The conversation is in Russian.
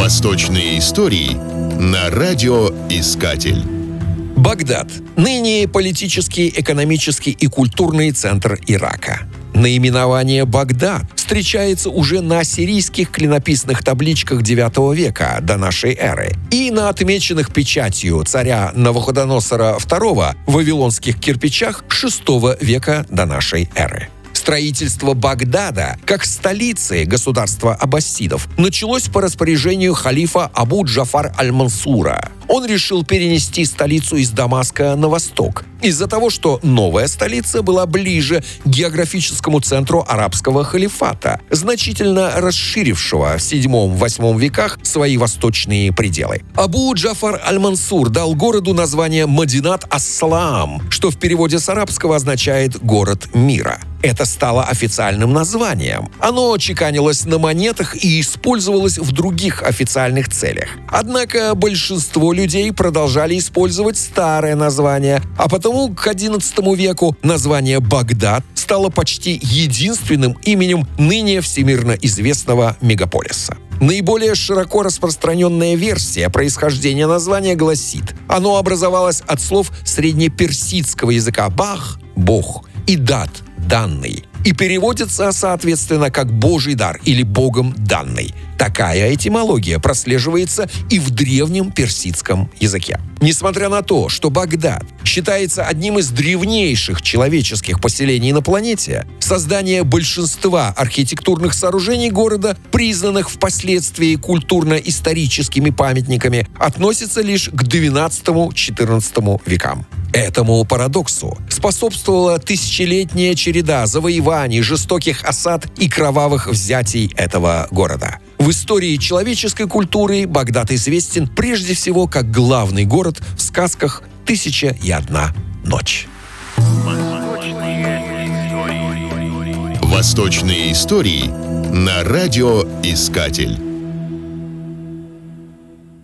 Восточные истории на радиоискатель. Багдад – ныне политический, экономический и культурный центр Ирака. Наименование «Багдад» встречается уже на сирийских клинописных табличках IX века до нашей эры и на отмеченных печатью царя Навуходоносора II вавилонских кирпичах VI века до нашей эры. Строительство Багдада, как столицы государства аббасидов, началось по распоряжению халифа Абу Джафар аль-Мансура. Он решил перенести столицу из Дамаска на восток, из-за того, что новая столица была ближе к географическому центру арабского халифата, значительно расширившего в VII-VIII веках свои восточные пределы. Абу Джафар аль-Мансур дал городу название Мадинат Аслам, что в переводе с арабского означает «город мира». Это стало официальным названием. Оно чеканилось на монетах и использовалось в других официальных целях. Однако большинство людей продолжали использовать старое название, а потому к XI веку название Багдад стало почти единственным именем ныне всемирно известного мегаполиса. Наиболее широко распространенная версия происхождения названия гласит, оно образовалось от слов среднеперсидского языка «бах» — «бог» и «дат» данный и переводится, соответственно, как «божий дар» или «богом данный». Такая этимология прослеживается и в древнем персидском языке. Несмотря на то, что Багдад считается одним из древнейших человеческих поселений на планете, создание большинства архитектурных сооружений города, признанных впоследствии культурно-историческими памятниками, относится лишь к XII-XIV векам. Этому парадоксу способствовала тысячелетняя череда завоеваний, жестоких осад и кровавых взятий этого города. В истории человеческой культуры Багдад известен прежде всего как главный город в сказках «Тысяча и одна ночь». Восточные истории на радиоискатель.